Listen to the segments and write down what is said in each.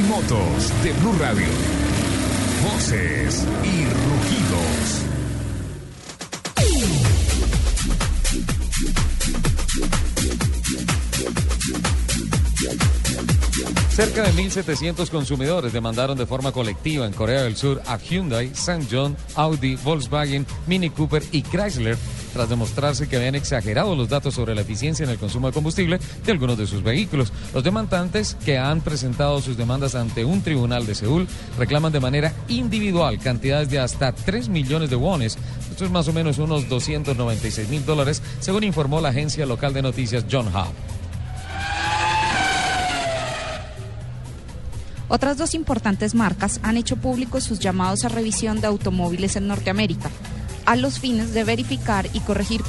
Y motos de Blue Radio. Voces y rugidos. Cerca de 1.700 consumidores demandaron de forma colectiva en Corea del Sur a Hyundai, John, Audi, Volkswagen, Mini Cooper y Chrysler tras demostrarse que habían exagerado los datos sobre la eficiencia en el consumo de combustible de algunos de sus vehículos. Los demandantes que han presentado sus demandas ante un tribunal de Seúl reclaman de manera individual cantidades de hasta 3 millones de wones. Esto es más o menos unos 296 mil dólares, según informó la agencia local de noticias John Hub. Otras dos importantes marcas han hecho públicos sus llamados a revisión de automóviles en Norteamérica, a los fines de verificar y corregir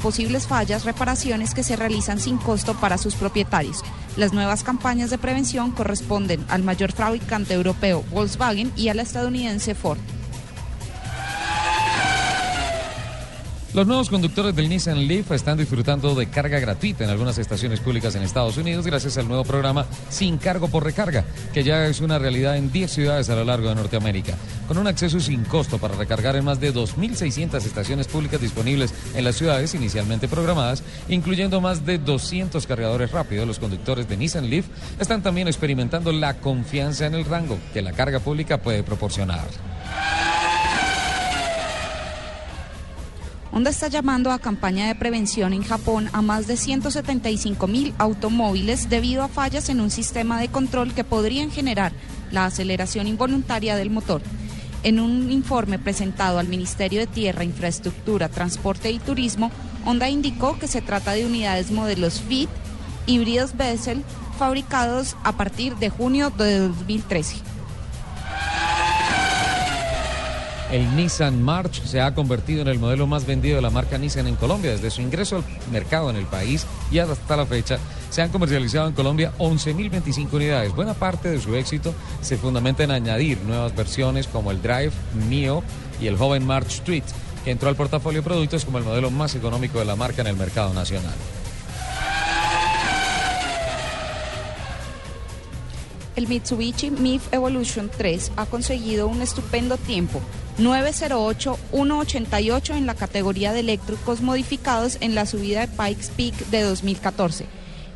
posibles fallas, reparaciones que se realizan sin costo para sus propietarios. Las nuevas campañas de prevención corresponden al mayor fabricante europeo Volkswagen y a la estadounidense Ford. Los nuevos conductores del Nissan Leaf están disfrutando de carga gratuita en algunas estaciones públicas en Estados Unidos gracias al nuevo programa Sin Cargo por Recarga, que ya es una realidad en 10 ciudades a lo largo de Norteamérica. Con un acceso sin costo para recargar en más de 2.600 estaciones públicas disponibles en las ciudades inicialmente programadas, incluyendo más de 200 cargadores rápidos, los conductores de Nissan Leaf están también experimentando la confianza en el rango que la carga pública puede proporcionar. Honda está llamando a campaña de prevención en Japón a más de 175 mil automóviles debido a fallas en un sistema de control que podrían generar la aceleración involuntaria del motor. En un informe presentado al Ministerio de Tierra, Infraestructura, Transporte y Turismo, Honda indicó que se trata de unidades modelos Fit, híbridos Bessel, fabricados a partir de junio de 2013. El Nissan March se ha convertido en el modelo más vendido de la marca Nissan en Colombia. Desde su ingreso al mercado en el país y hasta la fecha se han comercializado en Colombia 11.025 unidades. Buena parte de su éxito se fundamenta en añadir nuevas versiones como el Drive, Mio y el joven March Street, que entró al portafolio de productos como el modelo más económico de la marca en el mercado nacional. El Mitsubishi MIF Evolution 3 ha conseguido un estupendo tiempo, 908-188 en la categoría de eléctricos modificados en la subida de Pikes Peak de 2014.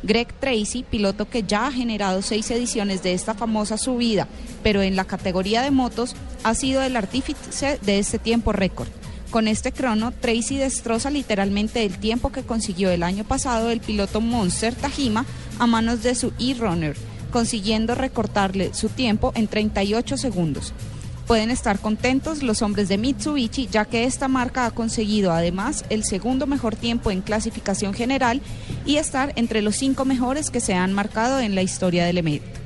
Greg Tracy, piloto que ya ha generado seis ediciones de esta famosa subida, pero en la categoría de motos, ha sido el artífice de este tiempo récord. Con este crono, Tracy destroza literalmente el tiempo que consiguió el año pasado el piloto Monster Tajima a manos de su e-runner consiguiendo recortarle su tiempo en 38 segundos. Pueden estar contentos los hombres de Mitsubishi, ya que esta marca ha conseguido además el segundo mejor tiempo en clasificación general y estar entre los cinco mejores que se han marcado en la historia del evento.